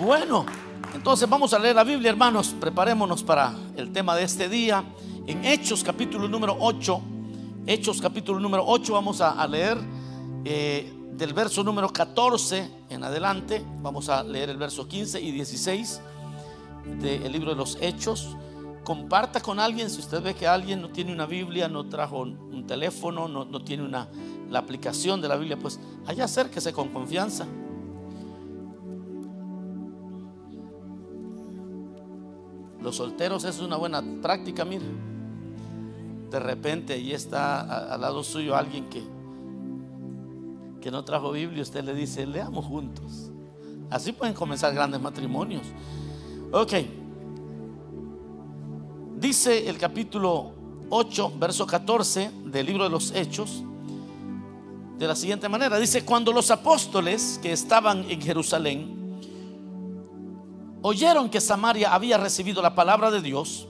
Bueno, entonces vamos a leer la Biblia, hermanos. Preparémonos para el tema de este día. En Hechos capítulo número 8, Hechos capítulo número 8 vamos a, leer eh, del verso número 14 en adelante. Vamos a leer el verso 15 y 16 del libro de los Hechos. Comparta con alguien si usted ve que alguien no tiene una Biblia, no trajo un teléfono, no, no tiene una, la aplicación de la Biblia, pues allá acérquese con confianza. Los solteros es una buena práctica, mire. De repente ahí está al lado suyo alguien que, que no trajo Biblia, usted le dice, leamos juntos. Así pueden comenzar grandes matrimonios. Ok. Dice el capítulo 8, verso 14 del libro de los Hechos, de la siguiente manera. Dice, cuando los apóstoles que estaban en Jerusalén oyeron que Samaria había recibido la palabra de Dios,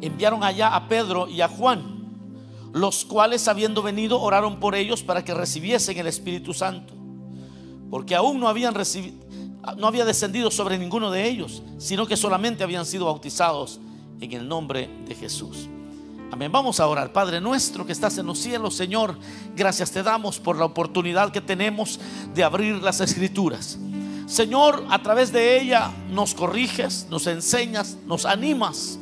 enviaron allá a Pedro y a Juan, los cuales habiendo venido oraron por ellos para que recibiesen el Espíritu Santo, porque aún no habían recibido, no había descendido sobre ninguno de ellos, sino que solamente habían sido bautizados en el nombre de Jesús. Amén. Vamos a orar. Padre nuestro que estás en los cielos, Señor, gracias te damos por la oportunidad que tenemos de abrir las escrituras. Señor, a través de ella nos corriges, nos enseñas, nos animas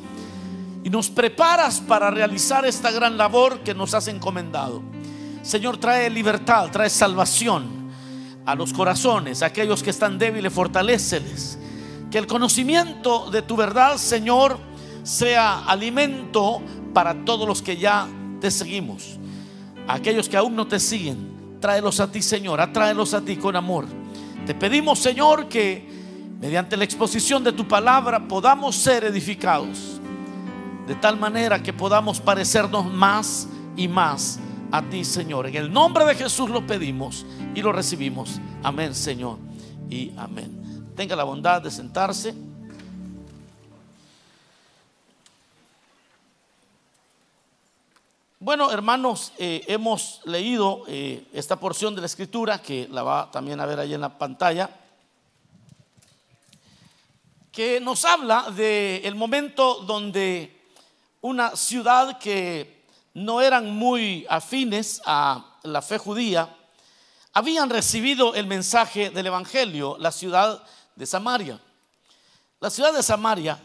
y nos preparas para realizar esta gran labor que nos has encomendado. Señor, trae libertad, trae salvación a los corazones, a aquellos que están débiles, fortaleceles. Que el conocimiento de tu verdad, Señor, sea alimento para todos los que ya te seguimos. Aquellos que aún no te siguen, tráelos a ti, Señor, atráelos a ti con amor. Te pedimos, Señor, que mediante la exposición de tu palabra podamos ser edificados. De tal manera que podamos parecernos más y más a ti, Señor. En el nombre de Jesús lo pedimos y lo recibimos. Amén, Señor. Y amén. Tenga la bondad de sentarse. Bueno, hermanos, eh, hemos leído eh, esta porción de la escritura que la va también a ver ahí en la pantalla, que nos habla del momento donde una ciudad que no eran muy afines a la fe judía, habían recibido el mensaje del Evangelio, la ciudad de Samaria. La ciudad de Samaria,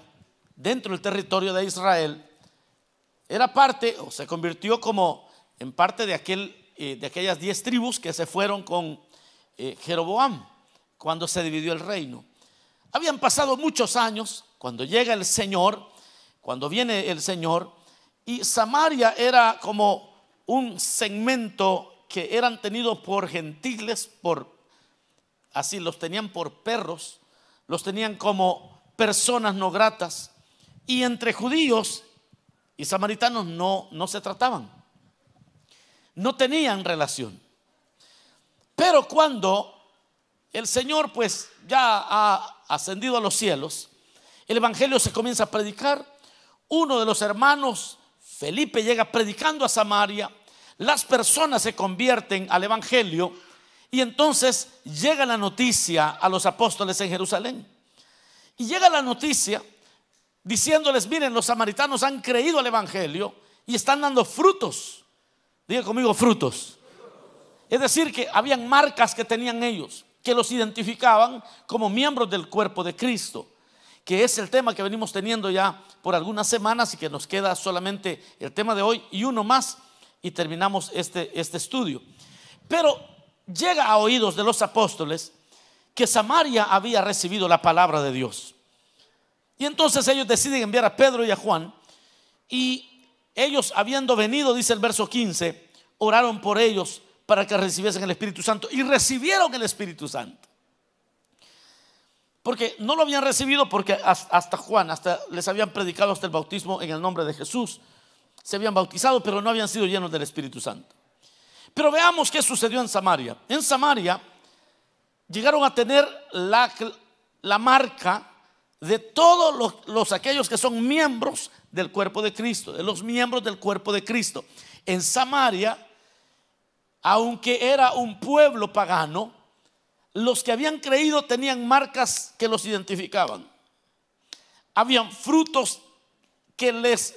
dentro del territorio de Israel, era parte o se convirtió como en parte de, aquel, eh, de aquellas diez tribus que se fueron con eh, Jeroboam cuando se dividió el reino. Habían pasado muchos años cuando llega el Señor, cuando viene el Señor, y Samaria era como un segmento que eran tenidos por gentiles, por así los tenían por perros, los tenían como personas no gratas, y entre judíos y samaritanos no, no se trataban. No tenían relación. Pero cuando el Señor pues ya ha ascendido a los cielos, el Evangelio se comienza a predicar. Uno de los hermanos, Felipe, llega predicando a Samaria. Las personas se convierten al Evangelio y entonces llega la noticia a los apóstoles en Jerusalén. Y llega la noticia diciéndoles, miren, los samaritanos han creído al Evangelio y están dando frutos. Diga conmigo, frutos. Es decir, que habían marcas que tenían ellos, que los identificaban como miembros del cuerpo de Cristo, que es el tema que venimos teniendo ya por algunas semanas y que nos queda solamente el tema de hoy y uno más y terminamos este, este estudio. Pero llega a oídos de los apóstoles que Samaria había recibido la palabra de Dios. Y entonces ellos deciden enviar a Pedro y a Juan. Y ellos, habiendo venido, dice el verso 15, oraron por ellos para que recibiesen el Espíritu Santo. Y recibieron el Espíritu Santo. Porque no lo habían recibido porque hasta Juan, hasta les habían predicado hasta el bautismo en el nombre de Jesús. Se habían bautizado, pero no habían sido llenos del Espíritu Santo. Pero veamos qué sucedió en Samaria. En Samaria llegaron a tener la, la marca de todos los, los, aquellos que son miembros del cuerpo de Cristo, de los miembros del cuerpo de Cristo. En Samaria, aunque era un pueblo pagano, los que habían creído tenían marcas que los identificaban. Habían frutos que les,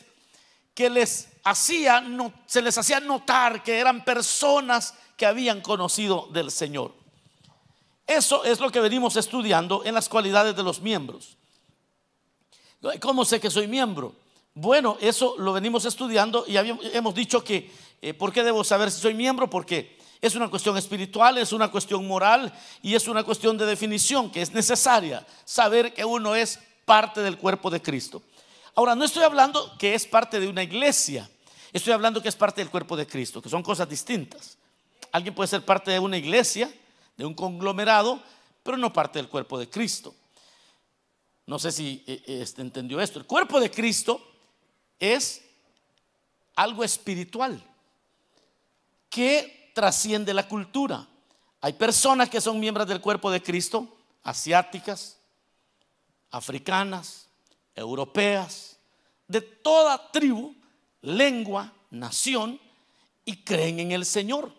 que les hacía, se les hacía notar que eran personas que habían conocido del Señor. Eso es lo que venimos estudiando en las cualidades de los miembros. ¿Cómo sé que soy miembro? Bueno, eso lo venimos estudiando y hemos dicho que, eh, ¿por qué debo saber si soy miembro? Porque es una cuestión espiritual, es una cuestión moral y es una cuestión de definición que es necesaria saber que uno es parte del cuerpo de Cristo. Ahora, no estoy hablando que es parte de una iglesia, estoy hablando que es parte del cuerpo de Cristo, que son cosas distintas. Alguien puede ser parte de una iglesia, de un conglomerado, pero no parte del cuerpo de Cristo. No sé si eh, este, entendió esto. El cuerpo de Cristo es algo espiritual que trasciende la cultura. Hay personas que son miembros del cuerpo de Cristo, asiáticas, africanas, europeas, de toda tribu, lengua, nación, y creen en el Señor.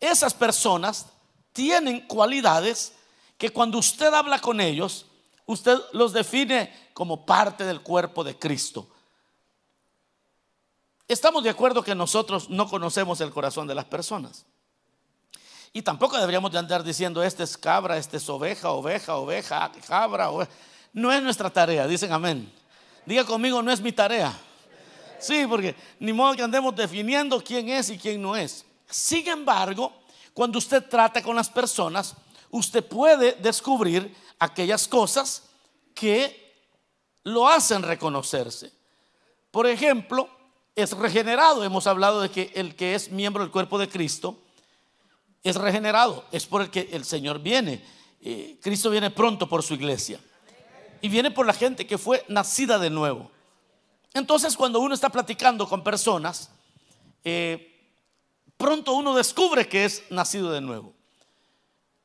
Esas personas tienen cualidades que cuando usted habla con ellos, usted los define como parte del cuerpo de Cristo. Estamos de acuerdo que nosotros no conocemos el corazón de las personas. Y tampoco deberíamos de andar diciendo, este es cabra, este es oveja, oveja, oveja, cabra, oveja. No es nuestra tarea, dicen amén. Diga conmigo, no es mi tarea. Sí, porque ni modo que andemos definiendo quién es y quién no es. Sin embargo, cuando usted trata con las personas, usted puede descubrir aquellas cosas que lo hacen reconocerse. Por ejemplo, es regenerado. Hemos hablado de que el que es miembro del cuerpo de Cristo es regenerado. Es por el que el Señor viene. Eh, Cristo viene pronto por su iglesia y viene por la gente que fue nacida de nuevo. Entonces cuando uno está platicando con personas, eh, pronto uno descubre que es nacido de nuevo.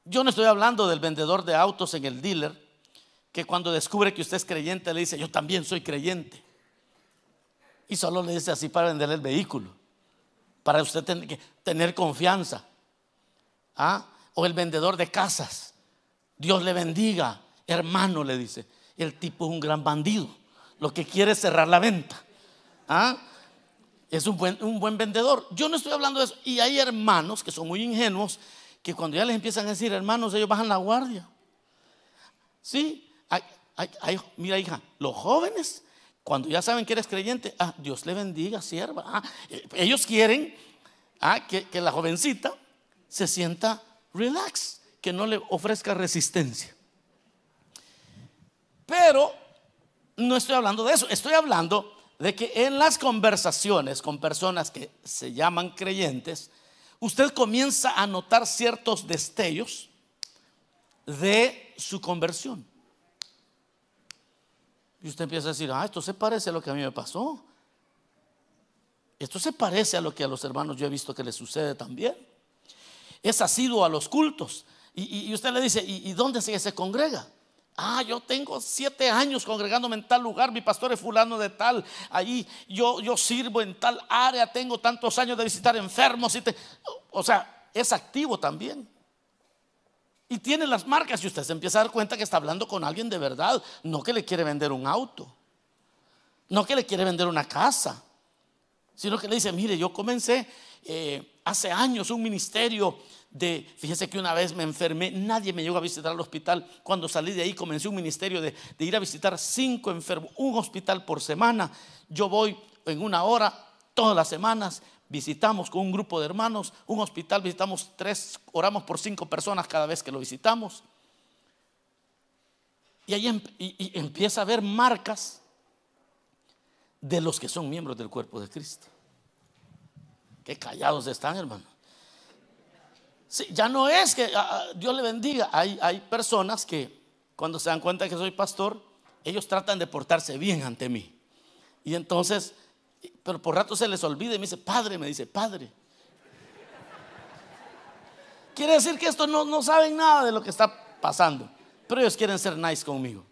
Yo no estoy hablando del vendedor de autos en el dealer, que cuando descubre que usted es creyente le dice, yo también soy creyente. Y solo le dice así para vender el vehículo, para usted tener, tener confianza. ¿Ah? O el vendedor de casas, Dios le bendiga, hermano, le dice el tipo es un gran bandido. Lo que quiere es cerrar la venta. ¿Ah? Es un buen, un buen vendedor. Yo no estoy hablando de eso. Y hay hermanos que son muy ingenuos que cuando ya les empiezan a decir hermanos, ellos bajan la guardia. Sí, mira hija, los jóvenes, cuando ya saben que eres creyente, ah, Dios le bendiga, sierva. Ah, eh, ellos quieren ah, que, que la jovencita se sienta relax, que no le ofrezca resistencia. Pero no estoy hablando de eso, estoy hablando de que en las conversaciones con personas que se llaman creyentes, usted comienza a notar ciertos destellos de su conversión. Y usted empieza a decir, ah, esto se parece a lo que a mí me pasó. Esto se parece a lo que a los hermanos yo he visto que les sucede también. Es asiduo a los cultos. Y, usted le dice, ¿y, y dónde se, se congrega? Ah, yo tengo siete años congregándome en tal lugar, mi pastor es fulano de tal, ahí yo, yo sirvo en tal área, tengo tantos años de visitar enfermos. Y o sea, es activo también. Y tiene las marcas y usted se empieza a dar cuenta que está hablando con alguien de verdad, no que le quiere vender un auto, no que le quiere vender una casa, sino que le dice, mire, yo comencé eh, hace años un ministerio de, fíjese que una vez me enfermé, nadie me llegó a visitar al hospital. Cuando salí de ahí comencé un ministerio de, ir a visitar cinco enfermos, un hospital por semana. Yo voy en una hora todas las semanas, visitamos con un grupo de hermanos, un hospital visitamos tres, oramos por cinco personas cada vez que lo visitamos. Y ahí y empieza a haber marcas de los que son miembros del cuerpo de Cristo. Qué callados están, hermano ya no es que ah, ah, Dios le bendiga. Hay, hay personas que cuando se dan cuenta que soy pastor, ellos tratan de portarse bien ante mí. Y entonces, pero por rato se les olvida y me dice, Padre, me dice, Padre. Quiere decir que esto no, no saben nada de lo que está pasando, pero ellos quieren ser nice conmigo.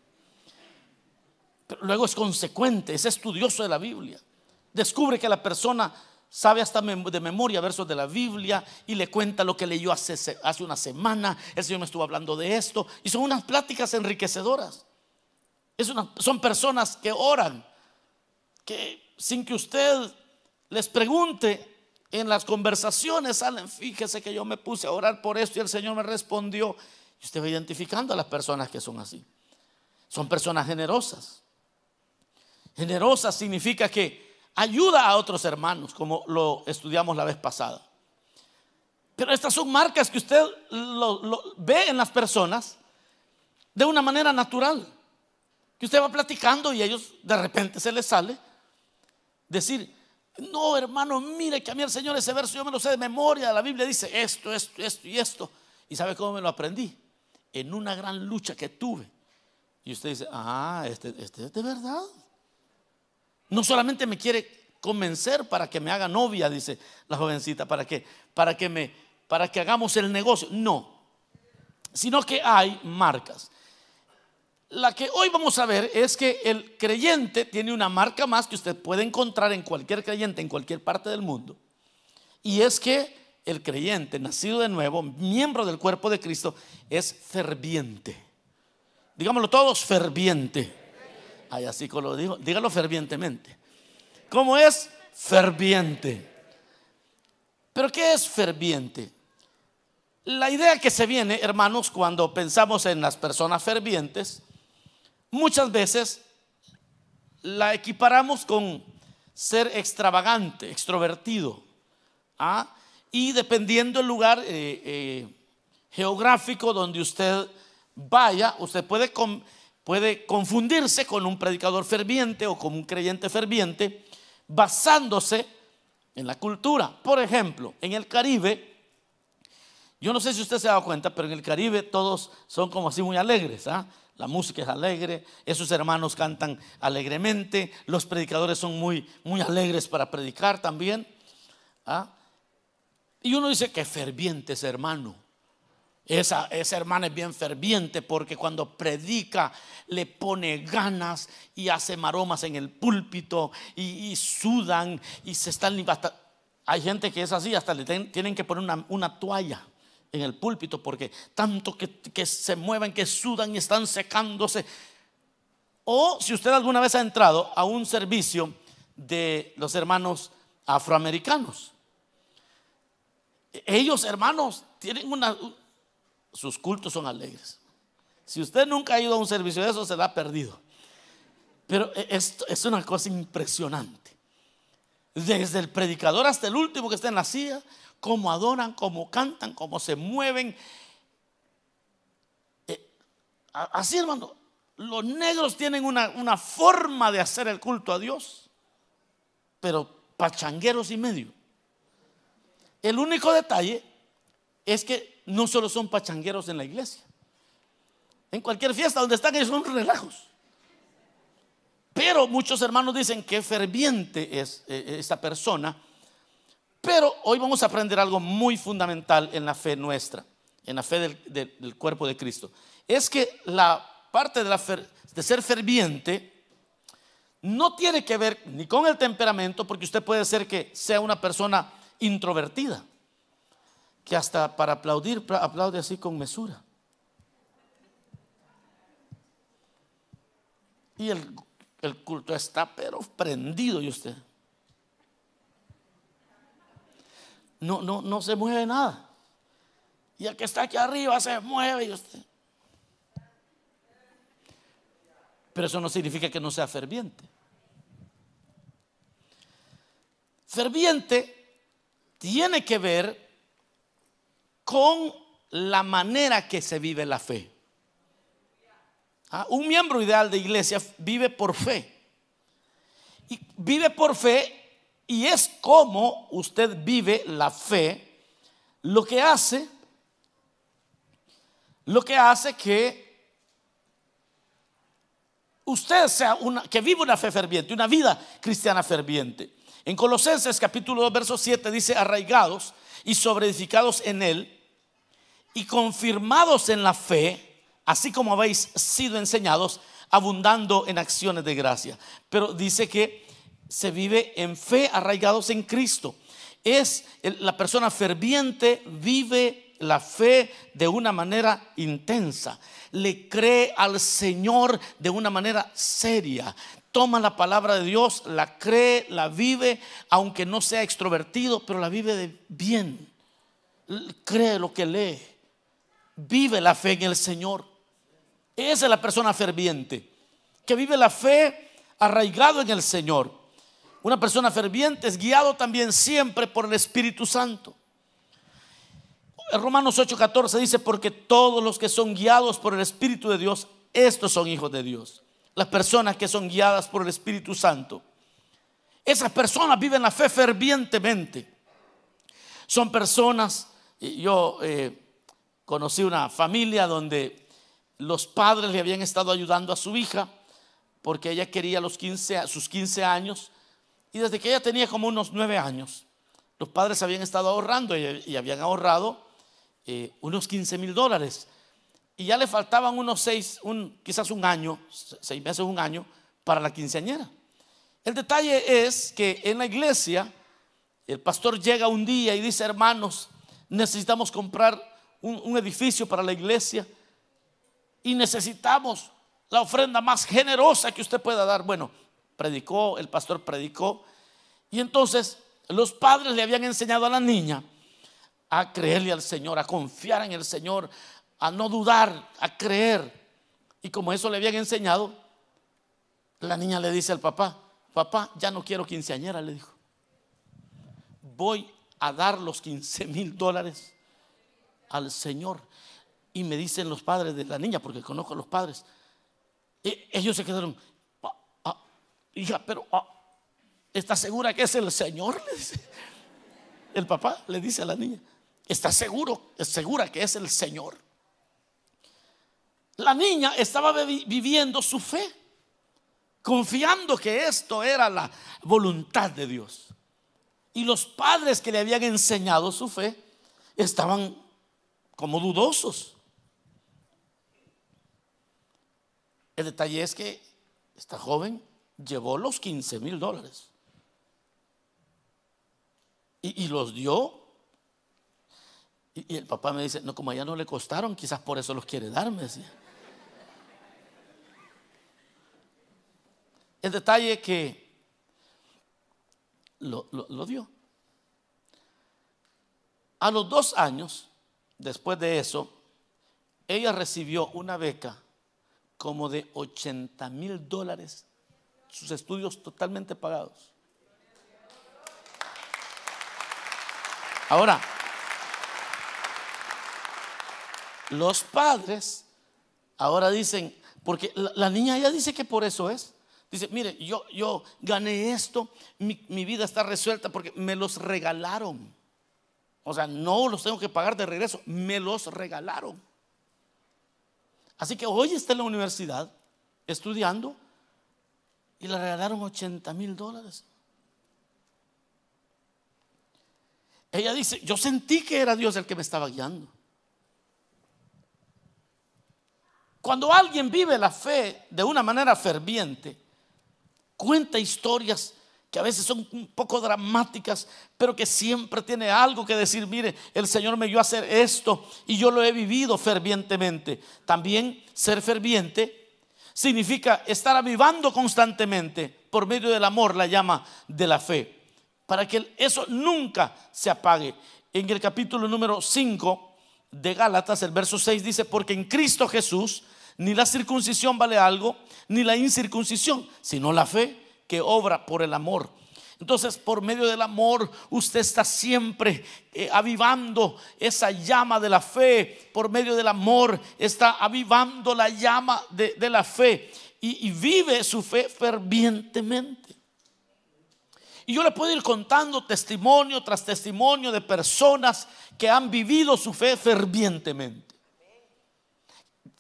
Pero luego es consecuente, es estudioso de la Biblia. Descubre que la persona sabe hasta de memoria versos de la Biblia y le cuenta lo que leyó hace, hace una semana. El Señor me estuvo hablando de esto. Y son unas pláticas enriquecedoras. Es son personas que oran, que sin que usted les pregunte en las conversaciones salen, fíjese que yo me puse a orar por esto y el Señor me respondió. Y usted va identificando a las personas que son así. Son personas generosas. Generosas significa que ayuda a otros hermanos, como lo estudiamos la vez pasada. Pero estas son marcas que usted lo, ve en las personas de una manera natural. Que usted va platicando y ellos de repente se les sale decir, no hermano, mire que a mí el Señor ese verso yo me lo sé de memoria, la Biblia dice esto, esto, esto y esto. ¿Y sabe cómo me lo aprendí? En una gran lucha que tuve. Y usted dice, ah, este, este es de verdad. No solamente me quiere convencer para que me haga novia, dice la jovencita, para que, para que, me, para que hagamos el negocio. No, sino que hay marcas. La que hoy vamos a ver es que el creyente tiene una marca más que usted puede encontrar en cualquier creyente en cualquier parte del mundo. Y es que el creyente, nacido de nuevo, miembro del cuerpo de Cristo, es ferviente. Digámoslo todos, ferviente. Ay, así como lo digo, dígalo fervientemente. ¿Cómo es? Ferviente. ¿Pero qué es ferviente? La idea que se viene, hermanos, cuando pensamos en las personas fervientes, muchas veces la equiparamos con ser extravagante, extrovertido. ¿ah? Y dependiendo del lugar eh, eh, geográfico donde usted vaya, usted puede, puede confundirse con un predicador ferviente o con un creyente ferviente basándose en la cultura. Por ejemplo, en el Caribe, yo no sé si usted se ha dado cuenta, pero en el Caribe todos son como así muy alegres. ¿ah? La música es alegre, esos hermanos cantan alegremente, los predicadores son muy, muy alegres para predicar también. ¿ah? Y uno dice que ferviente ese hermano. Esa, hermana es bien ferviente porque cuando predica le pone ganas y hace maromas en el púlpito y, sudan y se están. Hay gente que es así, hasta le tienen que poner una, toalla en el púlpito porque tanto que, que se mueven, que sudan y están secándose. O si usted alguna vez ha entrado a un servicio de los hermanos afroamericanos, ellos hermanos tienen una, sus cultos son alegres. Si usted nunca ha ido a un servicio de eso, se ha perdido. Pero e, esto es una cosa impresionante. Desde el predicador hasta el último que está en la silla, cómo adoran, cómo cantan, cómo se mueven. Eh, así, hermano, los negros tienen una, una forma de hacer el culto a Dios, pero pachangueros y medio. El único detalle es que no solo son pachangueros en la iglesia. En cualquier fiesta donde están ellos son relajos. Pero muchos hermanos dicen que ferviente es eh, esta persona. Pero hoy vamos a aprender algo muy fundamental en la fe nuestra, en la fe del, cuerpo de Cristo. Es que la parte de, la de ser ferviente no tiene que ver ni con el temperamento, porque usted puede ser que sea una persona introvertida que hasta para aplaudir aplaude así con mesura. Y el, culto está pero prendido y usted. No, no, no se mueve nada. Y el que está aquí arriba se mueve y usted. Pero eso no significa que no sea ferviente. Ferviente tiene que ver con la manera que se vive la fe. Ah, un miembro ideal de iglesia vive por fe. Y vive por fe y es como usted vive la fe lo que hace lo que hace que usted sea una que vive una fe ferviente, una vida cristiana ferviente. En Colosenses capítulo 2 verso 7 dice arraigados y sobreedificados en él y confirmados en la fe, así como habéis sido enseñados, abundando en acciones de gracia. Pero dice que se vive en fe arraigados en Cristo. es la persona ferviente, vive la fe de una manera intensa, le cree al Señor de una manera seria, toma la palabra de Dios, la cree, la vive, aunque no sea extrovertido, pero la vive de bien, cree lo que lee, vive la fe en el Señor. Esa es la persona ferviente, que vive la fe arraigado en el Señor. Una persona ferviente es guiado también siempre por el Espíritu Santo. Romanos 8:14 dice, porque todos los que son guiados por el Espíritu de Dios, estos son hijos de Dios. Las personas que son guiadas por el Espíritu Santo. Esas personas viven la fe fervientemente. Son personas, yo eh, conocí una familia donde los padres le habían estado ayudando a su hija porque ella quería los 15, sus 15 años y desde que ella tenía como unos nueve años, los padres habían estado ahorrando y, habían ahorrado eh, unos 15 mil dólares. Y ya le faltaban unos seis, un, quizás un año, seis meses, un año, para la quinceañera. El detalle es que en la iglesia, el pastor llega un día y dice, hermanos, necesitamos comprar un, edificio para la iglesia y necesitamos la ofrenda más generosa que usted pueda dar. Bueno, predicó, el pastor predicó. Y entonces los padres le habían enseñado a la niña a creerle al Señor, a confiar en el Señor, a no dudar, a creer. Y como eso le habían enseñado, la niña le dice al papá, papá, ya no quiero quinceañera, le dijo. Voy a dar los 15 mil dólares al Señor. Y me dicen los padres de la niña, porque conozco a los padres, e, ellos se quedaron, Hija, pero ah, ¿está segura que es el Señor? El papá le dice a la niña, ¿está seguro? ¿Es segura que es el Señor? La niña estaba viviendo su fe, confiando que esto era la voluntad de Dios. Y los padres que le habían enseñado su fe estaban como dudosos. El detalle es que esta joven llevó los 15 mil dólares. Y, los dio. Y, el papá me dice, no, como allá no le costaron, quizás por eso los quiere darme. El detalle que lo, lo dio. A los dos años, después de eso, ella recibió una beca como de 80 mil dólares sus estudios totalmente pagados. Ahora, los padres ahora dicen, porque la, niña ya dice que por eso es. Dice, mire, yo, yo gané esto, mi, mi vida está resuelta porque me los regalaron. O sea, no los tengo que pagar de regreso, me los regalaron. Así que hoy está en la universidad estudiando y le regalaron 80 mil dólares. Ella dice, yo sentí que era Dios el que me estaba guiando. Cuando alguien vive la fe de una manera ferviente, cuenta historias que a veces son un poco dramáticas, pero que siempre tiene algo que decir, mire, el Señor me dio a hacer esto y yo lo he vivido fervientemente. También ser ferviente significa estar avivando constantemente por medio del amor, la llama de la fe, para que eso nunca se apague. En el capítulo número 5 de Gálatas, el verso 6 dice, porque en Cristo Jesús ni la circuncisión vale algo, ni la incircuncisión, sino la fe que obra por el amor. Entonces, por medio del amor, usted está siempre eh, avivando esa llama de la fe. Por medio del amor, está avivando la llama de, la fe. Y, y vive su fe fervientemente. Y yo le puedo ir contando testimonio tras testimonio de personas que han vivido su fe fervientemente.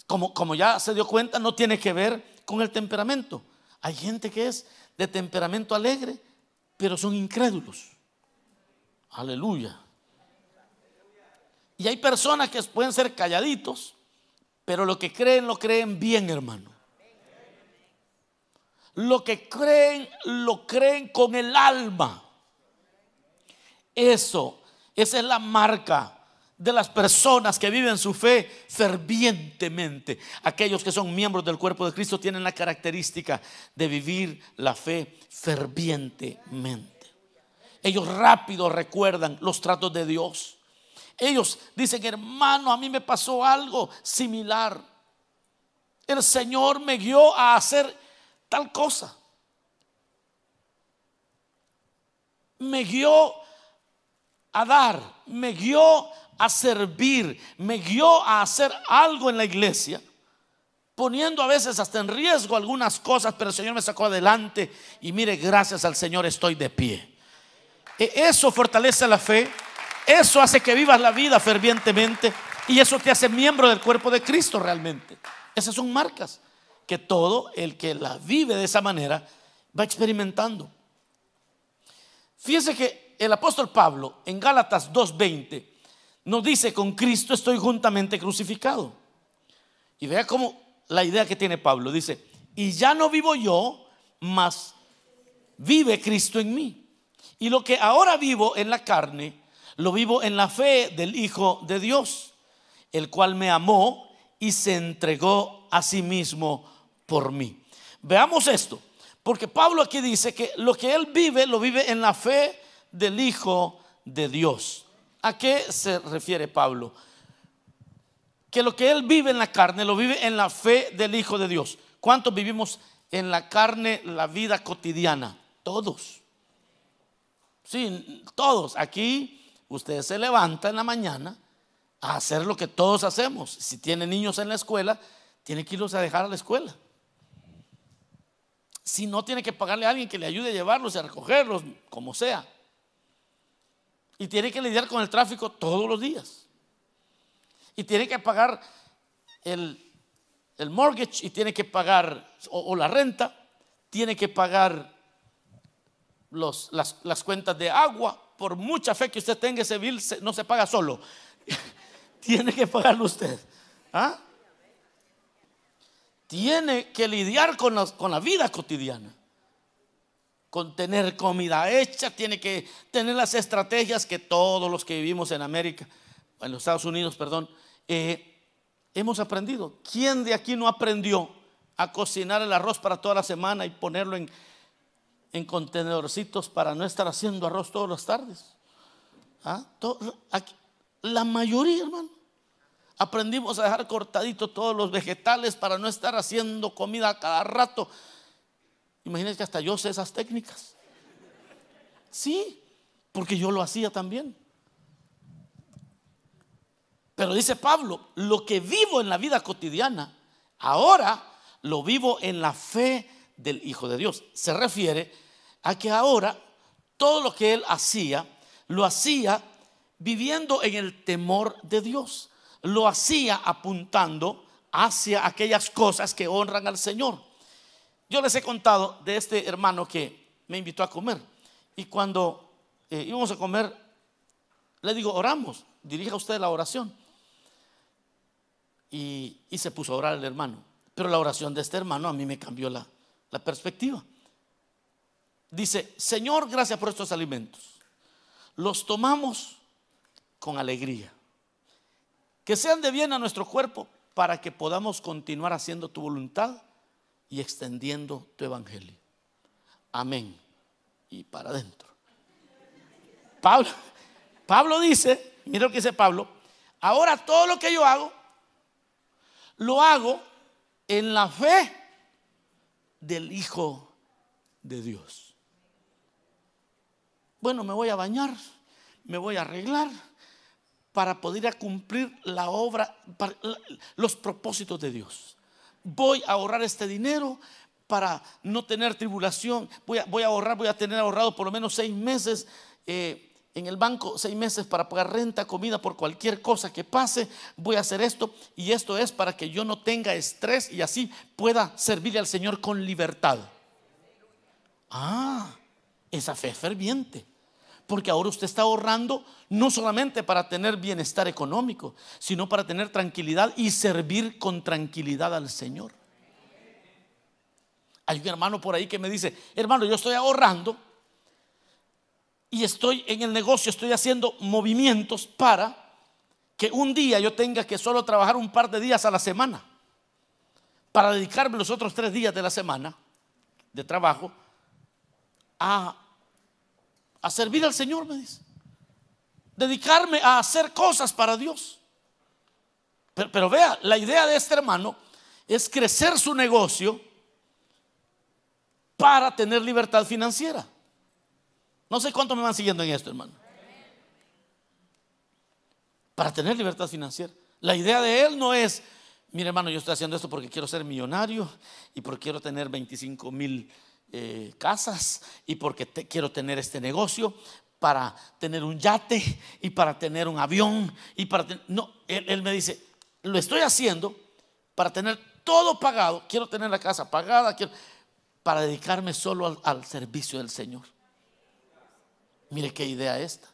Como, como ya se dio cuenta, no tiene que ver con el temperamento. Hay gente que es de temperamento alegre pero son incrédulos. Aleluya. Y hay personas que pueden ser calladitos, pero lo que creen lo creen bien, hermano. Lo que creen lo creen con el alma. Eso, esa es la marca de las personas que viven su fe fervientemente. Aquellos que son miembros del cuerpo de Cristo tienen la característica de vivir la fe fervientemente. Ellos rápido recuerdan los tratos de Dios. Ellos dicen, hermano, a mí me pasó algo similar. El Señor me guió a hacer tal cosa. Me guió a dar, me guió a servir, me guió a hacer algo en la iglesia, poniendo a veces hasta en riesgo algunas cosas, pero el Señor me sacó adelante y mire, gracias al Señor estoy de pie. E, eso fortalece la fe, eso hace que vivas la vida fervientemente y eso te hace miembro del cuerpo de Cristo realmente. Esas son marcas que todo el que la vive de esa manera va experimentando. Fíjese que el apóstol Pablo en Gálatas 2.20 nos dice, con Cristo estoy juntamente crucificado. Y vea cómo la idea que tiene Pablo. Dice, y ya no vivo yo, mas vive Cristo en mí. Y lo que ahora vivo en la carne, lo vivo en la fe del Hijo de Dios, el cual me amó y se entregó a sí mismo por mí. Veamos esto, porque Pablo aquí dice que lo que él vive, lo vive en la fe del Hijo de Dios. ¿A qué se refiere Pablo? Que lo que él vive en la carne lo vive en la fe del Hijo de Dios. ¿Cuántos vivimos en la carne la vida cotidiana? Todos. Sí, todos. Aquí usted se levanta en la mañana a hacer lo que todos hacemos. Si tiene niños en la escuela, tiene que irlos a dejar a la escuela. Si no, tiene que pagarle a alguien que le ayude a llevarlos y a recogerlos, como sea y tiene que lidiar con el tráfico todos los días. Y tiene que pagar el, mortgage y tiene que pagar, o, la renta, tiene que pagar los, las, cuentas de agua. Por mucha fe que usted tenga, ese bill no se paga solo. tiene que pagarlo usted. ¿Ah? Tiene que lidiar con, con la vida cotidiana con tener comida hecha, tiene que tener las estrategias que todos los que vivimos en América, en los Estados Unidos, perdón, eh, hemos aprendido. ¿Quién de aquí no aprendió a cocinar el arroz para toda la semana y ponerlo en, en contenedorcitos para no estar haciendo arroz todas las tardes? ¿Ah? la mayoría, hermano. Aprendimos a dejar cortaditos todos los vegetales para no estar haciendo comida cada rato. Imagínense que hasta yo sé esas técnicas. Sí, porque yo lo hacía también. Pero dice Pablo, lo que vivo en la vida cotidiana, ahora lo vivo en la fe del Hijo de Dios. Se refiere a que ahora todo lo que él hacía, lo hacía viviendo en el temor de Dios. Lo hacía apuntando hacia aquellas cosas que honran al Señor. Yo les he contado de este hermano que me invitó a comer. Y cuando eh, íbamos a comer, le digo, oramos, dirija usted la oración. Y, se puso a orar el hermano. Pero la oración de este hermano a mí me cambió la, la perspectiva. Dice, Señor, gracias por estos alimentos. Los tomamos con alegría. Que sean de bien a nuestro cuerpo para que podamos continuar haciendo tu voluntad y extendiendo tu evangelio. Amén. Y para adentro. Pablo, Pablo dice, mira lo que dice Pablo, ahora todo lo que yo hago, lo hago en la fe del Hijo de Dios. Bueno, me voy a bañar, me voy a arreglar para poder cumplir la obra, los propósitos de Dios voy a ahorrar este dinero para no tener tribulación, voy a, voy a ahorrar, voy a tener ahorrado por lo menos seis meses. Eh, en el banco seis meses para pagar renta, comida por cualquier cosa que pase, voy a hacer esto y esto es para que yo no tenga estrés y así pueda servirle al Señor con libertad. Ah, esa fe ferviente. Porque ahora usted está ahorrando no solamente para tener bienestar económico, sino para tener tranquilidad y servir con tranquilidad al Señor. Hay un hermano por ahí que me dice, hermano, yo estoy ahorrando y estoy en el negocio, estoy haciendo movimientos para que un día yo tenga que solo trabajar un par de días a la semana para dedicarme los otros tres días de la semana de trabajo a, a servir al Señor, me dice. Dedicarme a hacer cosas para Dios. Pero, vea, la idea de este hermano es crecer su negocio para tener libertad financiera. No sé cuántos me van siguiendo en esto, hermano. Para tener libertad financiera. La idea de él no es, mire hermano, yo estoy haciendo esto porque quiero ser millonario y porque quiero tener 25 mil eh, casas y porque quiero tener este negocio para tener un yate y para tener un avión y para no, él, me dice, lo estoy haciendo para tener todo pagado, quiero tener la casa pagada, quiero, para dedicarme solo al servicio del Señor. Mire qué idea esta.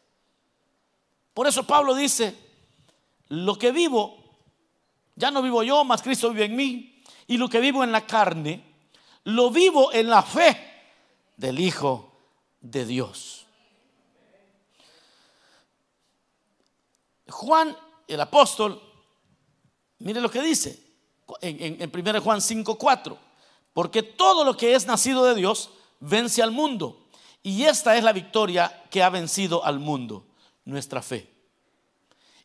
Por eso Pablo dice, lo que vivo, ya no vivo yo, más Cristo vive en mí. Y lo que vivo en la carne, lo vivo en la fe del Hijo de Dios. Juan, el apóstol, mire lo que dice en, en, 1 Juan 5:4. Porque todo lo que es nacido de Dios vence al mundo. Y esta es la victoria que ha vencido al mundo, nuestra fe.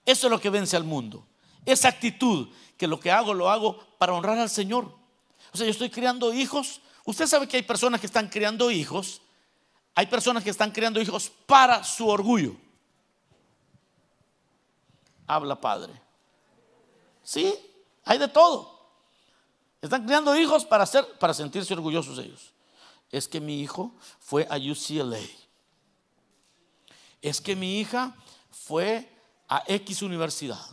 Eso es lo que vence al mundo. Esa actitud que lo que hago lo hago para honrar al Señor. O sea, yo estoy criando hijos. Usted sabe que hay personas que están criando hijos. Hay personas que están criando hijos para su orgullo. Habla padre. Sí, hay de todo. Están criando hijos para, hacer, para sentirse orgullosos ellos es que mi hijo fue a UCLA. Es que mi hija fue a X universidad.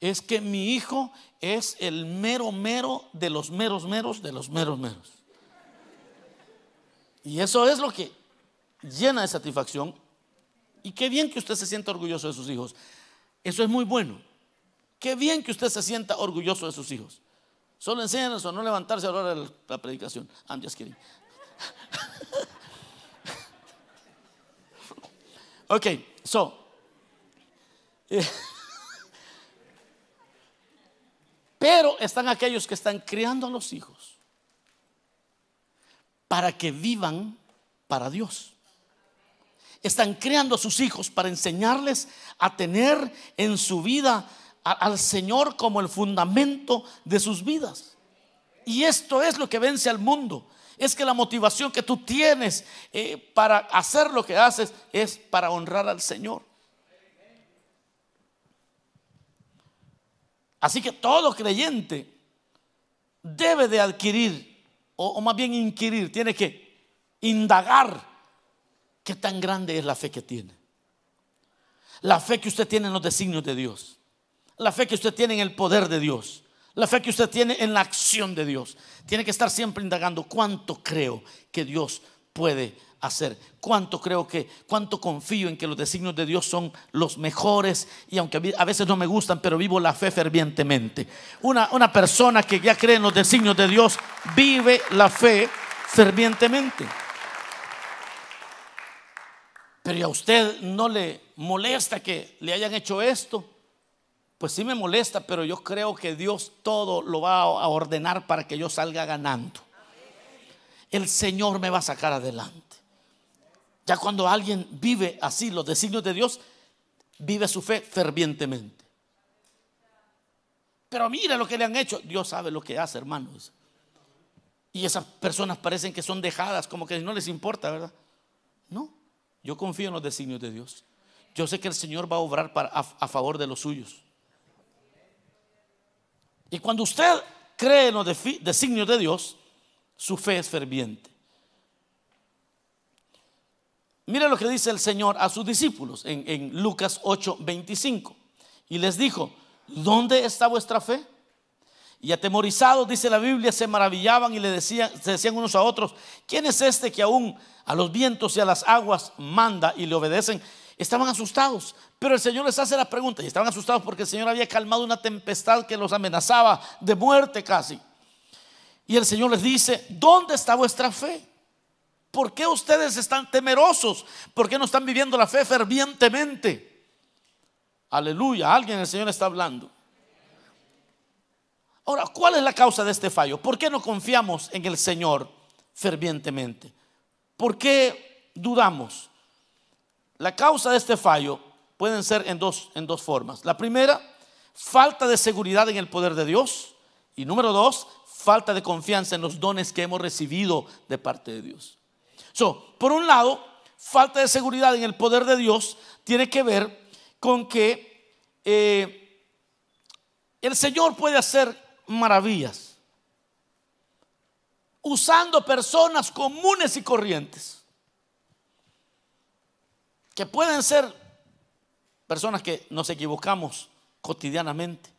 Es que mi hijo es el mero mero de los meros meros de los meros meros. Y eso es lo que llena de satisfacción. Y qué bien que usted se sienta orgulloso de sus hijos. Eso es muy bueno. Qué bien que usted se sienta orgulloso de sus hijos. Solo enséñanos a no levantarse a la hora de la predicación. I'm just kidding. ok, so. Pero están aquellos que están criando a los hijos para que vivan para Dios. Están creando a sus hijos para enseñarles a tener en su vida al Señor como el fundamento de sus vidas. Y esto es lo que vence al mundo es que la motivación que tú tienes eh, para hacer lo que haces es para honrar al Señor. Así que todo creyente debe de adquirir, o, más bien inquirir, tiene que indagar qué tan grande es la fe que tiene. La fe que usted tiene en los designios de Dios. La fe que usted tiene en el poder de Dios. La fe que usted tiene en la acción de Dios. Tiene que estar siempre indagando cuánto creo que Dios puede hacer. Cuánto creo que, cuánto confío en que los designios de Dios son los mejores y aunque a veces no me gustan, pero vivo la fe fervientemente. Una, una persona que ya cree en los designios de Dios vive la fe fervientemente. Pero a usted no le molesta que le hayan hecho esto pues sí me molesta, pero yo creo que Dios todo lo va a ordenar para que yo salga ganando. El Señor me va a sacar adelante. Ya cuando alguien vive así los designios de Dios, vive su fe fervientemente. Pero mira lo que le han hecho. Dios sabe lo que hace, hermanos. Y esas personas parecen que son dejadas, como que no les importa, ¿verdad? No, yo confío en los designios de Dios. Yo sé que el Señor va a obrar para, a favor de los suyos. Y cuando usted cree en los designios de Dios, su fe es ferviente. Mire lo que dice el Señor a sus discípulos en, Lucas 8, 25. Y les dijo, ¿dónde está vuestra fe? Y atemorizados, dice la Biblia, se maravillaban y le decían, se decían unos a otros, ¿quién es este que aún a los vientos y a las aguas manda y le obedecen? Estaban asustados, pero el Señor les hace la pregunta y estaban asustados porque el Señor había calmado una tempestad que los amenazaba de muerte casi. Y el Señor les dice, ¿dónde está vuestra fe? ¿Por qué ustedes están temerosos? ¿Por qué no están viviendo la fe fervientemente? Aleluya, alguien el Señor está hablando. Ahora, ¿cuál es la causa de este fallo? ¿Por qué no confiamos en el Señor fervientemente? ¿Por qué dudamos? La causa de este fallo pueden ser en dos, en dos formas. La primera, falta de seguridad en el poder de Dios. Y número dos, falta de confianza en los dones que hemos recibido de parte de Dios. Por un lado, falta de seguridad en el poder de Dios tiene que ver con que eh, el Señor puede hacer maravillas usando personas comunes y corrientes, que pueden ser personas que nos equivocamos cotidianamente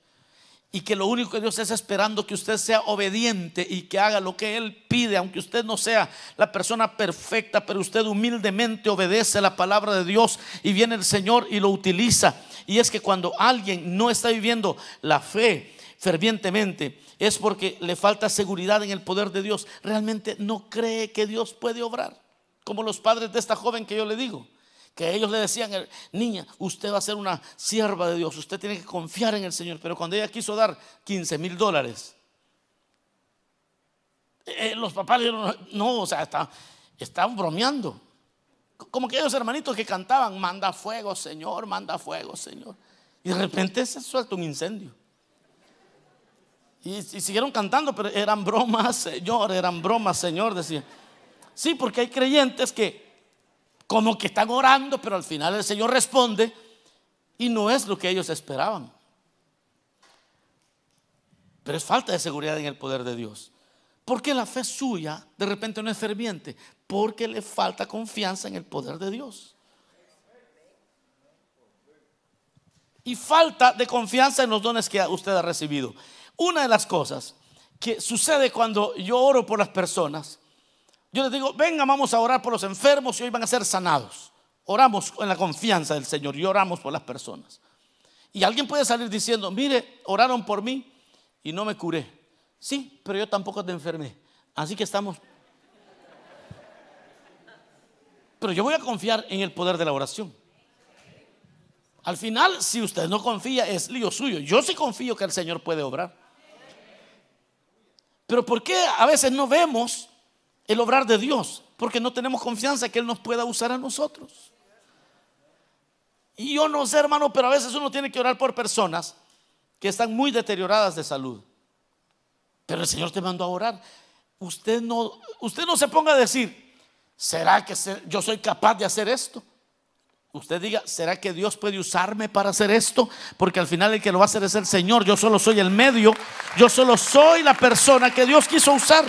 y que lo único que Dios es esperando que usted sea obediente y que haga lo que Él pide, aunque usted no sea la persona perfecta, pero usted humildemente obedece la palabra de Dios y viene el Señor y lo utiliza. Y es que cuando alguien no está viviendo la fe fervientemente, es porque le falta seguridad en el poder de Dios. Realmente no cree que Dios puede obrar, como los padres de esta joven que yo le digo que ellos le decían, niña, usted va a ser una sierva de Dios, usted tiene que confiar en el Señor. Pero cuando ella quiso dar 15 mil dólares, eh, los papás dijeron, no, o sea, está, estaban bromeando. Como que ellos hermanitos que cantaban, manda fuego, Señor, manda fuego, Señor. Y de repente se suelta un incendio. Y, y siguieron cantando, pero eran bromas, Señor, eran bromas, Señor, decía. Sí, porque hay creyentes que como que están orando, pero al final el Señor responde y no es lo que ellos esperaban. Pero es falta de seguridad en el poder de Dios. Porque la fe suya de repente no es ferviente, porque le falta confianza en el poder de Dios. Y falta de confianza en los dones que usted ha recibido. Una de las cosas que sucede cuando yo oro por las personas yo les digo, venga, vamos a orar por los enfermos y hoy van a ser sanados. Oramos en la confianza del Señor y oramos por las personas. Y alguien puede salir diciendo, mire, oraron por mí y no me curé. Sí, pero yo tampoco te enfermé. Así que estamos... Pero yo voy a confiar en el poder de la oración. Al final, si usted no confía, es lío suyo. Yo sí confío que el Señor puede obrar. Pero ¿por qué a veces no vemos el obrar de Dios, porque no tenemos confianza que Él nos pueda usar a nosotros. Y yo no sé, hermano, pero a veces uno tiene que orar por personas que están muy deterioradas de salud. Pero el Señor te mandó a orar. Usted no, usted no se ponga a decir, ¿será que yo soy capaz de hacer esto? Usted diga, ¿será que Dios puede usarme para hacer esto? Porque al final el que lo va a hacer es el Señor. Yo solo soy el medio. Yo solo soy la persona que Dios quiso usar.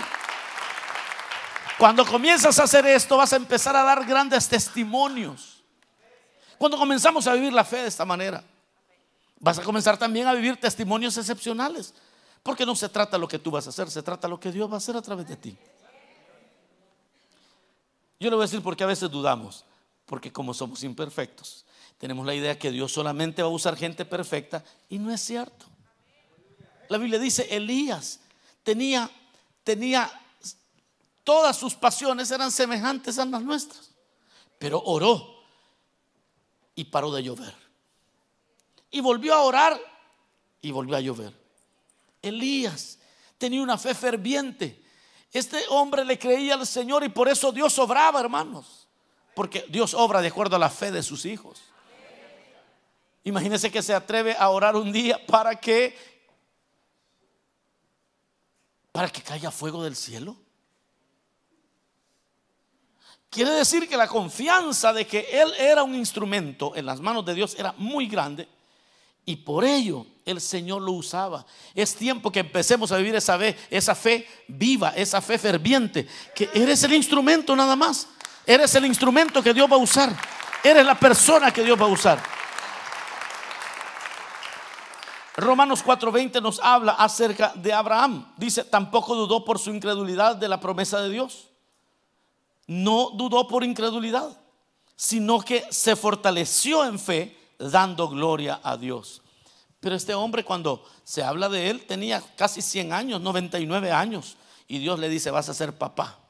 Cuando comienzas a hacer esto vas a empezar a dar grandes testimonios. Cuando comenzamos a vivir la fe de esta manera, vas a comenzar también a vivir testimonios excepcionales. Porque no se trata lo que tú vas a hacer, se trata lo que Dios va a hacer a través de ti. Yo le voy a decir porque a veces dudamos, porque como somos imperfectos, tenemos la idea que Dios solamente va a usar gente perfecta y no es cierto. La Biblia dice, Elías tenía, tenía todas sus pasiones eran semejantes a las nuestras. Pero oró y paró de llover. Y volvió a orar y volvió a llover. Elías tenía una fe ferviente. Este hombre le creía al Señor y por eso Dios obraba, hermanos. Porque Dios obra de acuerdo a la fe de sus hijos. Imagínese que se atreve a orar un día para que para que caiga fuego del cielo. Quiere decir que la confianza de que Él era un instrumento en las manos de Dios era muy grande y por ello el Señor lo usaba. Es tiempo que empecemos a vivir esa fe, esa fe viva, esa fe ferviente, que eres el instrumento nada más. Eres el instrumento que Dios va a usar. Eres la persona que Dios va a usar. Romanos 4:20 nos habla acerca de Abraham. Dice, tampoco dudó por su incredulidad de la promesa de Dios no dudó por incredulidad, sino que se fortaleció en fe dando gloria a Dios. Pero este hombre cuando se habla de él tenía casi 100 años, 99 años, y Dios le dice, vas a ser papá.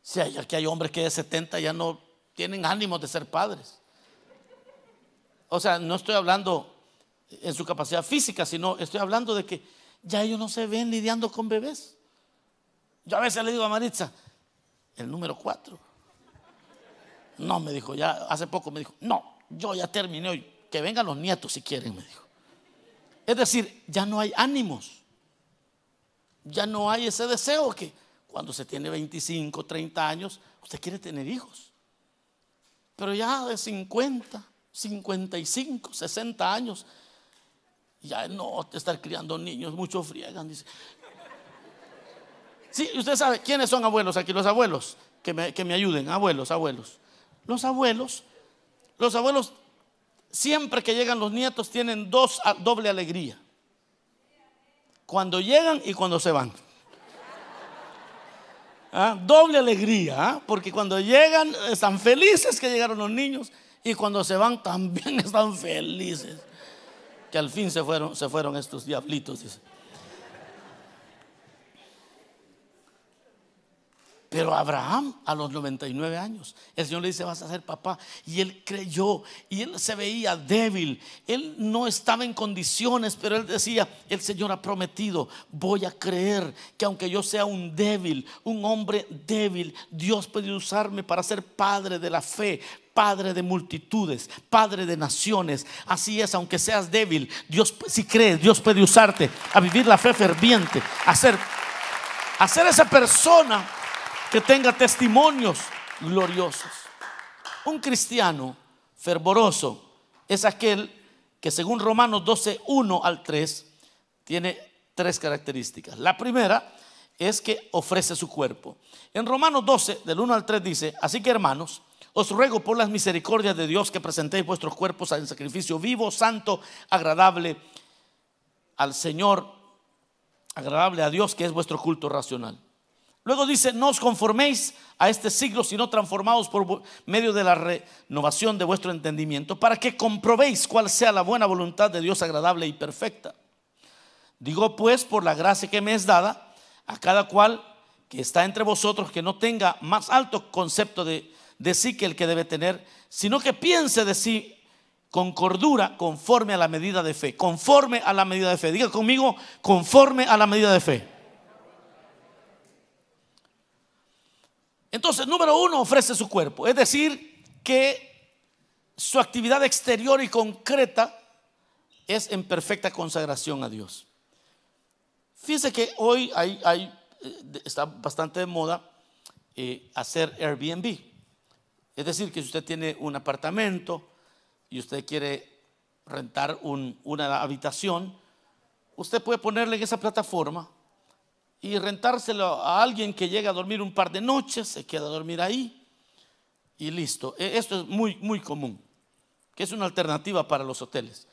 Si hay, aquí hay hombres que de 70 ya no tienen ánimos de ser padres. O sea, no estoy hablando en su capacidad física, sino estoy hablando de que ya ellos no se ven lidiando con bebés. Yo a veces le digo a Maritza, el número 4. No, me dijo, ya hace poco me dijo, no, yo ya terminé hoy, que vengan los nietos si quieren, me dijo. Es decir, ya no hay ánimos, ya no hay ese deseo que cuando se tiene 25, 30 años, usted quiere tener hijos. Pero ya de 50, 55, 60 años, ya no estar criando niños, mucho friegan, dice. Sí, usted sabe quiénes son abuelos aquí, los abuelos, que me, que me ayuden, abuelos, abuelos. Los abuelos, los abuelos, siempre que llegan los nietos tienen dos, doble alegría. Cuando llegan y cuando se van. ¿Ah? Doble alegría, ¿ah? porque cuando llegan están felices que llegaron los niños y cuando se van también están felices que al fin se fueron, se fueron estos diablitos. Dice. Pero Abraham a los 99 años, el Señor le dice, vas a ser papá. Y él creyó y él se veía débil. Él no estaba en condiciones, pero él decía, el Señor ha prometido, voy a creer que aunque yo sea un débil, un hombre débil, Dios puede usarme para ser padre de la fe, Padre de multitudes, Padre de naciones. Así es, aunque seas débil, Dios, si crees, Dios puede usarte a vivir la fe ferviente, a ser, a ser esa persona que tenga testimonios gloriosos. Un cristiano fervoroso es aquel que según Romanos 12, 1 al 3, tiene tres características. La primera es que ofrece su cuerpo. En Romanos 12, del 1 al 3 dice, así que hermanos, os ruego por las misericordias de Dios que presentéis vuestros cuerpos en sacrificio vivo, santo, agradable al Señor, agradable a Dios, que es vuestro culto racional. Luego dice, no os conforméis a este siglo, sino transformados por medio de la renovación de vuestro entendimiento, para que comprobéis cuál sea la buena voluntad de Dios agradable y perfecta. Digo pues, por la gracia que me es dada, a cada cual que está entre vosotros, que no tenga más alto concepto de, de sí que el que debe tener, sino que piense de sí con cordura, conforme a la medida de fe, conforme a la medida de fe. Diga conmigo, conforme a la medida de fe. Entonces, número uno, ofrece su cuerpo. Es decir, que su actividad exterior y concreta es en perfecta consagración a Dios. Fíjese que hoy hay, eh, está bastante de moda eh, hacer Airbnb. Es decir, que si usted tiene un apartamento y usted quiere rentar una habitación, usted puede ponerle en esa plataforma y rentárselo a alguien que llega a dormir un par de noches, se queda a dormir ahí y listo. E, esto es muy, muy común, que es una alternativa para los hoteles.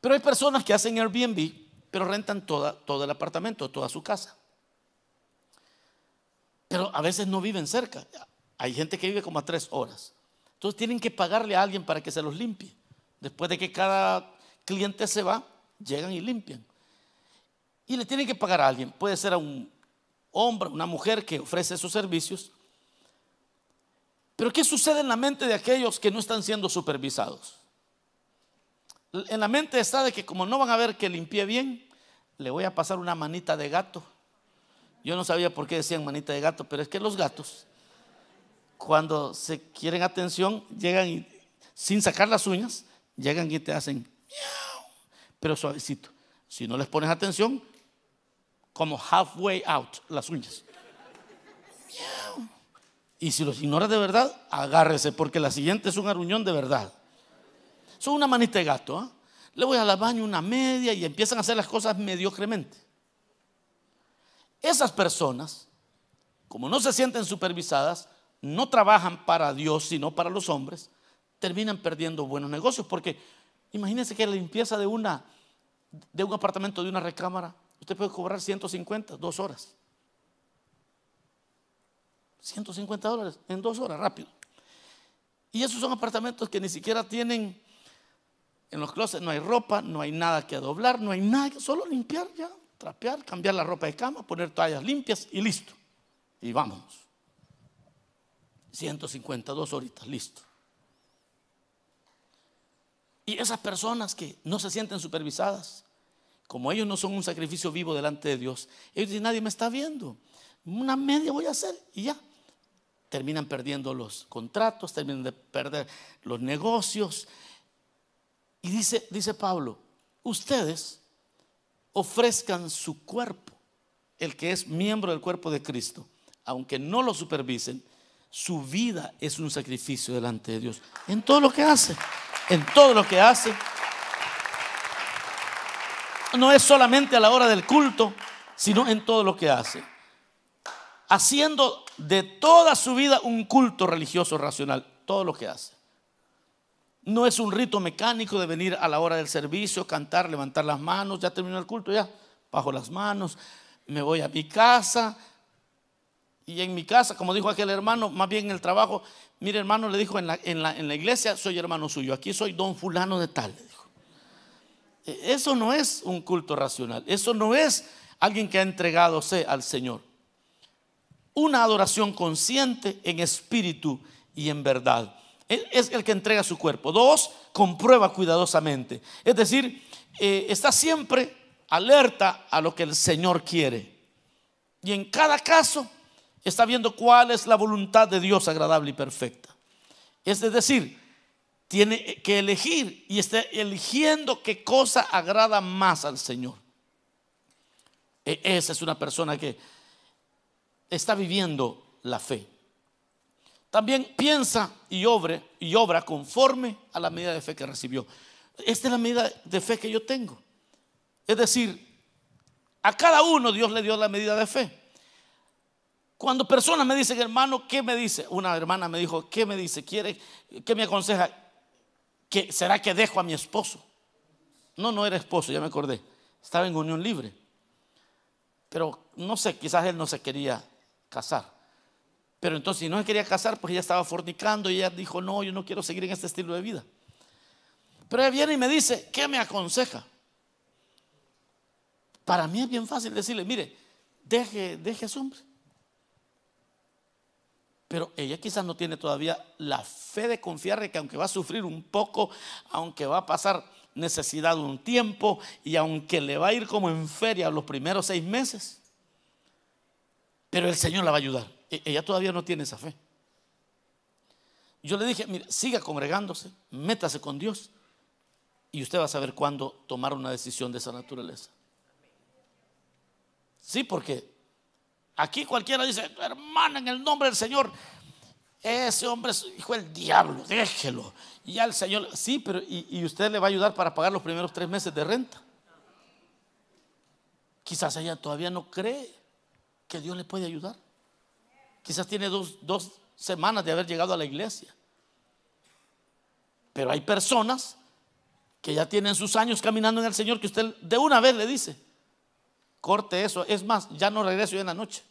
Pero hay personas que hacen Airbnb, pero rentan toda, todo el apartamento, toda su casa. Pero a veces no viven cerca. Hay gente que vive como a tres horas. Entonces tienen que pagarle a alguien para que se los limpie. Después de que cada cliente se va, llegan y limpian y le tienen que pagar a alguien. Puede ser a un hombre, una mujer que ofrece esos servicios. Pero ¿qué sucede en la mente de aquellos que no están siendo supervisados? En la mente está de que como no van a ver que limpie bien, le voy a pasar una manita de gato. Yo no sabía por qué decían manita de gato, pero es que los gatos, cuando se quieren atención, llegan sin sacar las uñas, llegan y te hacen, pero suavecito. Si no les pones atención, como halfway out las uñas. Y si los ignora de verdad, agárrese, porque la siguiente es un aruñón de verdad. Son una manita de gato. ¿ah? Le voy a la baño una media y empiezan a hacer las cosas mediocremente. Esas personas, como no se sienten supervisadas, no trabajan para Dios, sino para los hombres, terminan perdiendo buenos negocios. Porque imagínense que la limpieza de, una, de un apartamento, de una recámara, Usted puede cobrar 150, dos horas. 150 dólares en dos horas, rápido. Y esos son apartamentos que ni siquiera tienen, en los closets no hay ropa, no hay nada que doblar, no hay nada, solo limpiar ya, trapear, cambiar la ropa de cama, poner toallas limpias y listo. Y vámonos. 152 horitas, listo. Y esas personas que no se sienten supervisadas, como ellos no son un sacrificio vivo delante de Dios, ellos dicen, nadie me está viendo, una media voy a hacer y ya. Terminan perdiendo los contratos, terminan de perder los negocios. Y dice, dice Pablo, ustedes ofrezcan su cuerpo, el que es miembro del cuerpo de Cristo, aunque no lo supervisen, su vida es un sacrificio delante de Dios. En todo lo que hace, en todo lo que hace. No es solamente a la hora del culto, sino en todo lo que hace. Haciendo de toda su vida un culto religioso racional, todo lo que hace. No es un rito mecánico de venir a la hora del servicio, cantar, levantar las manos, ya terminó el culto, ya bajo las manos, me voy a mi casa, y en mi casa, como dijo aquel hermano, más bien en el trabajo, mire hermano, le dijo en la, iglesia, soy hermano suyo, aquí soy don fulano de tal, le dijo. Eso no es un culto racional, eso no es alguien que ha entregado al Señor. Una adoración consciente en espíritu y en verdad. Es el que entrega su cuerpo. Dos, comprueba cuidadosamente. Es decir, eh, está siempre alerta a lo que el Señor quiere. Y en cada caso está viendo cuál es la voluntad de Dios agradable y perfecta. Es decir, tiene que elegir y está eligiendo qué cosa agrada más al Señor. E, esa es una persona que está viviendo la fe. También piensa y obra, y obra conforme a la medida de fe que recibió. Esta es la medida de fe que yo tengo. Es decir, a cada uno Dios le dio la medida de fe. Cuando personas me dicen, hermano, ¿qué me dice? Una hermana me dijo, ¿qué me dice? ¿Quiere, qué me aconseja? ¿Que, ¿Será que dejo a mi esposo? No, no era esposo, ya me acordé. Estaba en unión libre. Pero no sé, quizás él no se quería casar. Pero entonces, si no se quería casar, pues ella estaba fornicando y ella dijo, no, yo no quiero seguir en este estilo de vida. Pero ella viene y me dice, ¿qué me aconseja? Para mí es bien fácil decirle, mire, deje, deje a ese hombre. Pero ella quizás no tiene todavía la fe de confiar de que aunque va a sufrir un poco, aunque va a pasar necesidad un tiempo y aunque le va a ir como en feria los primeros seis meses, pero el Señor la va a ayudar. E-, ella todavía no tiene esa fe. Yo le dije, mire, siga congregándose, métase con Dios y usted va a saber cuándo tomar una decisión de esa naturaleza. Sí, porque Aquí cualquiera dice, hermana, en el nombre del Señor, ese hombre es hijo del diablo, déjelo. Y ya el Señor, sí, pero y, usted le va a ayudar para pagar los primeros tres meses de renta. Quizás ella todavía no cree que Dios le puede ayudar. Quizás tiene dos, dos semanas de haber llegado a la iglesia. Pero hay personas que ya tienen sus años caminando en el Señor que usted de una vez le dice, corte eso. Es más, ya no regreso yo en la noche.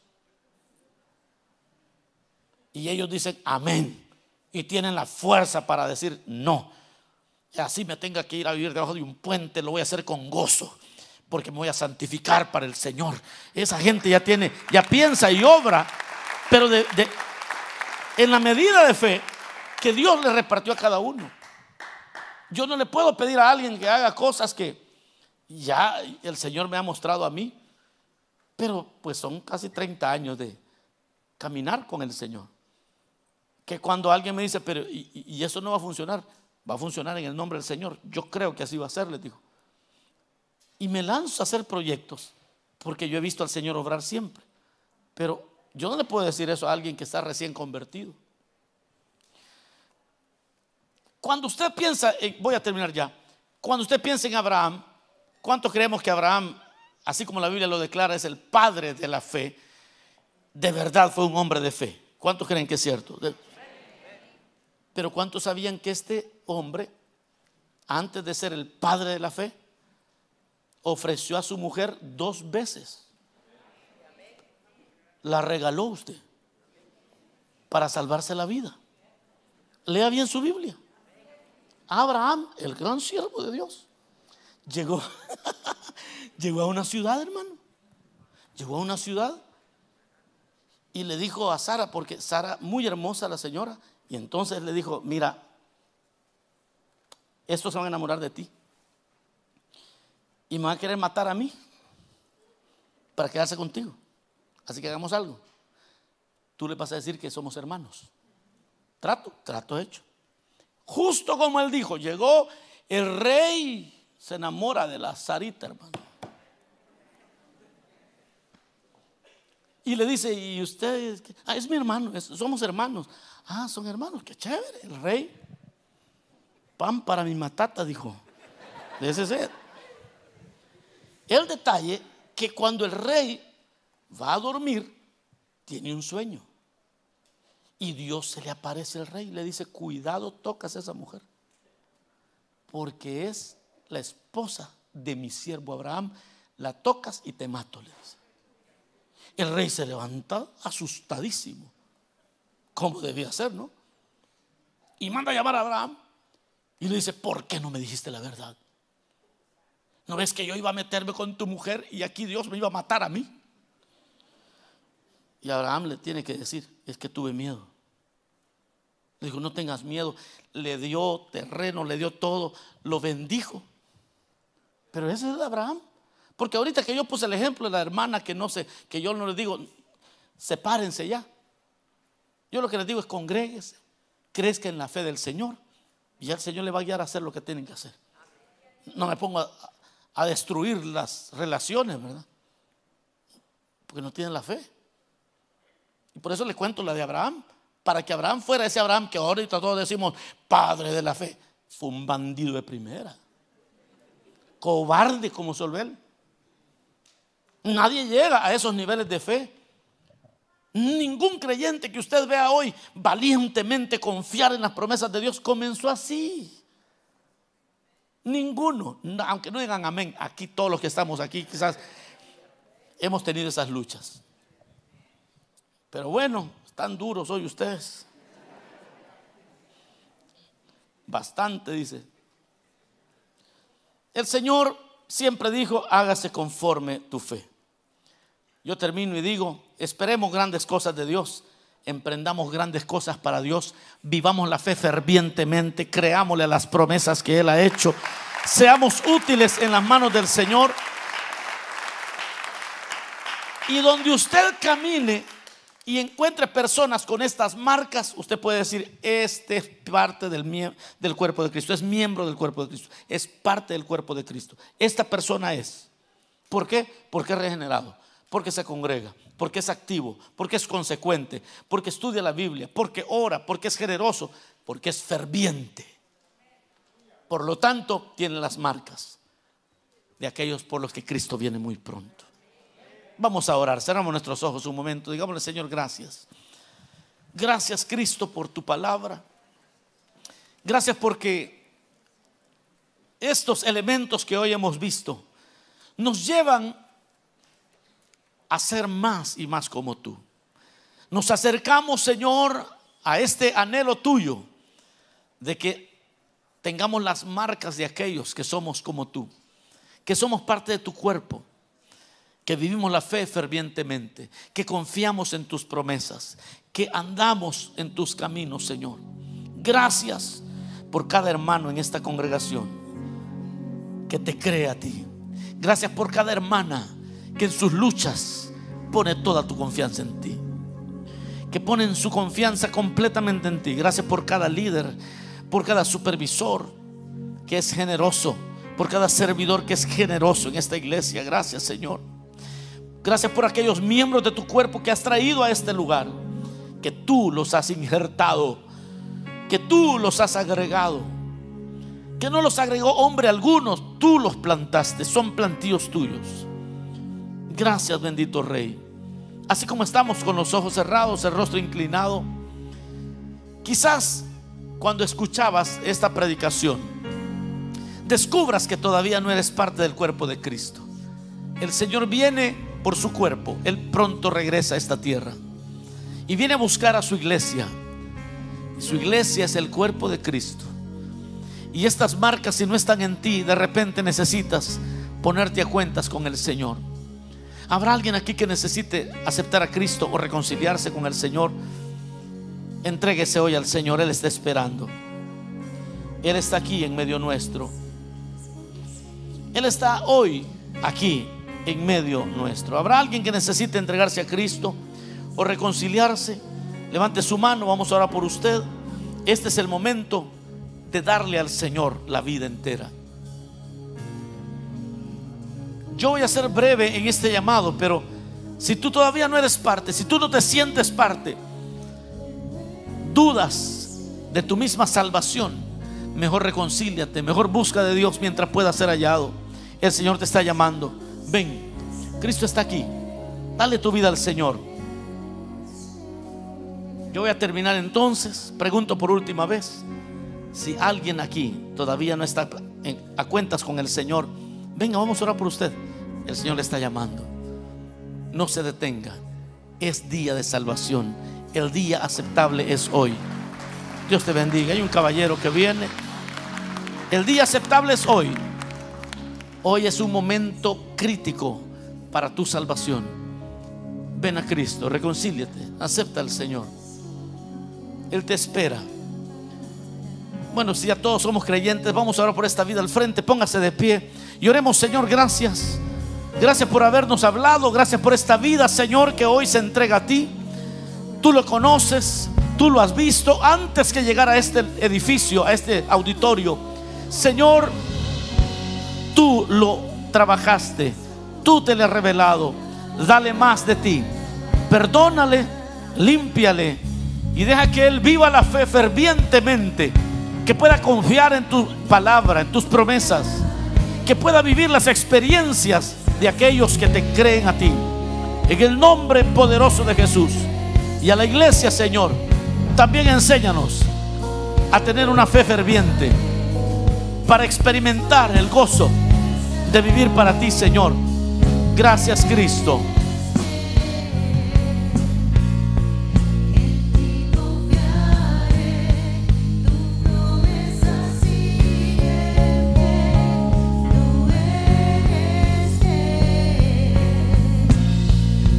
Y ellos dicen, amén. Y tienen la fuerza para decir, no. Y así me tenga que ir a vivir debajo de un puente, lo voy a hacer con gozo. Porque me voy a santificar para el Señor. Esa gente ya tiene, ya piensa y obra. Pero en la medida de fe que Dios le repartió a cada uno. Yo no le puedo pedir a alguien que haga cosas que ya el Señor me ha mostrado a mí. Pero pues son casi 30 años de caminar con el Señor. Que cuando alguien me dice, pero y, eso no va a funcionar, va a funcionar en el nombre del Señor. Yo creo que así va a ser, les digo. Y me lanzo a hacer proyectos, porque yo he visto al Señor obrar siempre. Pero yo no le puedo decir eso a alguien que está recién convertido. Cuando usted piensa, voy a terminar ya, cuando usted piensa en Abraham, ¿cuánto creemos que Abraham así como la Biblia lo declara, es el padre de la fe, de verdad fue un hombre de fe. ¿Cuántos creen que es cierto? Pero ¿cuántos sabían que este hombre, antes de ser el padre de la fe, ofreció a su mujer dos veces? La regaló usted para salvarse la vida. Lea bien su Biblia. Abraham, el gran siervo de Dios, llegó Llegó a una ciudad, hermano. Llegó a una ciudad Y le dijo a Sara, porque Sara, muy hermosa la señora, y entonces le dijo, mira, estos se van a enamorar de ti. Y me van a querer matar a mí para quedarse contigo. Así que hagamos algo. Tú le vas a decir que somos hermanos. Trato, trato hecho. Justo como él dijo, llegó el rey, se enamora de la Sarita, hermano. Y le dice, ¿y usted? Ah, es mi hermano, somos hermanos. Ah, son hermanos, qué chévere. El rey, pan para mi matata, dijo. De ser. El detalle que cuando el rey va a dormir, tiene un sueño. Y Dios se le aparece al rey le dice, cuidado, tocas a esa mujer. Porque es la esposa de mi siervo Abraham. La tocas y te mato, le dice. El rey se levanta asustadísimo, como debía ser, ¿no? Y manda a llamar a Abraham y le dice, ¿por qué no me dijiste la verdad? ¿No ves que yo iba a meterme con tu mujer y aquí Dios me iba a matar a mí? Y Abraham le tiene que decir, es que tuve miedo. Le dijo, no tengas miedo. Le dio terreno, le dio todo, lo bendijo. Pero ese es Abraham. Porque ahorita que yo puse el ejemplo de la hermana que no sé, que yo no les digo, sepárense ya. Yo lo que les digo es congréguese, crezca en la fe del Señor y el Señor le va a guiar a hacer lo que tienen que hacer. No me pongo a, a destruir las relaciones, ¿verdad? Porque no tienen la fe. Y por eso les cuento la de Abraham, para que Abraham fuera ese Abraham que ahorita todos decimos padre de la fe. Fue un bandido de primera, cobarde como Solvel. Nadie llega a esos niveles de fe. Ningún creyente que usted vea hoy valientemente confiar en las promesas de Dios comenzó así. Ninguno, aunque no digan amén, aquí todos los que estamos aquí quizás hemos tenido esas luchas. Pero bueno, están duros hoy ustedes. Bastante, dice. El Señor siempre dijo, hágase conforme tu fe. Yo termino y digo, esperemos grandes cosas de Dios, emprendamos grandes cosas para Dios, vivamos la fe fervientemente, creámosle las promesas que Él ha hecho, seamos útiles en las manos del Señor. Y donde usted camine y encuentre personas con estas marcas, usted puede decir, este es parte del, del cuerpo de Cristo, es miembro del cuerpo de Cristo, es parte del cuerpo de Cristo. Esta persona es. ¿Por qué? Porque es regenerado porque se congrega, porque es activo, porque es consecuente, porque estudia la Biblia, porque ora, porque es generoso, porque es ferviente. Por lo tanto, tiene las marcas de aquellos por los que Cristo viene muy pronto. Vamos a orar, cerramos nuestros ojos un momento, digámosle Señor, gracias. Gracias Cristo por tu palabra. Gracias porque estos elementos que hoy hemos visto nos llevan a ser más y más como tú. Nos acercamos, Señor, a este anhelo tuyo de que tengamos las marcas de aquellos que somos como tú, que somos parte de tu cuerpo, que vivimos la fe fervientemente, que confiamos en tus promesas, que andamos en tus caminos, Señor. Gracias por cada hermano en esta congregación que te cree a ti. Gracias por cada hermana que en sus luchas pone toda tu confianza en ti. Que ponen su confianza completamente en ti. Gracias por cada líder, por cada supervisor que es generoso, por cada servidor que es generoso en esta iglesia. Gracias Señor. Gracias por aquellos miembros de tu cuerpo que has traído a este lugar. Que tú los has injertado. Que tú los has agregado. Que no los agregó hombre algunos. Tú los plantaste. Son plantíos tuyos. Gracias bendito Rey. Así como estamos con los ojos cerrados, el rostro inclinado, quizás cuando escuchabas esta predicación, descubras que todavía no eres parte del cuerpo de Cristo. El Señor viene por su cuerpo, Él pronto regresa a esta tierra y viene a buscar a su iglesia. su iglesia es el cuerpo de Cristo. Y estas marcas, si no están en ti, de repente necesitas ponerte a cuentas con el Señor. ¿Habrá alguien aquí que necesite aceptar a Cristo o reconciliarse con el Señor? Entréguese hoy al Señor, Él está esperando. Él está aquí en medio nuestro. Él está hoy aquí en medio nuestro. ¿Habrá alguien que necesite entregarse a Cristo o reconciliarse? Levante su mano, vamos a orar por usted. Este es el momento de darle al Señor la vida entera. Yo voy a ser breve en este llamado, pero si tú todavía no eres parte, si tú no te sientes parte, dudas de tu misma salvación, mejor reconcíliate, mejor busca de Dios mientras pueda ser hallado. El Señor te está llamando. Ven, Cristo está aquí. Dale tu vida al Señor. Yo voy a terminar entonces. Pregunto por última vez. Si alguien aquí todavía no está a cuentas con el Señor, venga, vamos a orar por usted. El Señor le está llamando. No se detenga. Es día de salvación. El día aceptable es hoy. Dios te bendiga. Hay un caballero que viene. El día aceptable es hoy. Hoy es un momento crítico para tu salvación. Ven a Cristo, reconcíliate, acepta al Señor. Él te espera. Bueno, si ya todos somos creyentes, vamos ahora por esta vida al frente. Póngase de pie y oremos, Señor, gracias. Gracias por habernos hablado. Gracias por esta vida, Señor, que hoy se entrega a ti. Tú lo conoces, tú lo has visto antes que llegar a este edificio, a este auditorio. Señor, tú lo trabajaste, tú te le has revelado. Dale más de ti. Perdónale, límpiale y deja que Él viva la fe fervientemente. Que pueda confiar en tu palabra, en tus promesas. Que pueda vivir las experiencias de aquellos que te creen a ti. En el nombre poderoso de Jesús. Y a la iglesia, Señor, también enséñanos a tener una fe ferviente para experimentar el gozo de vivir para ti, Señor. Gracias, Cristo.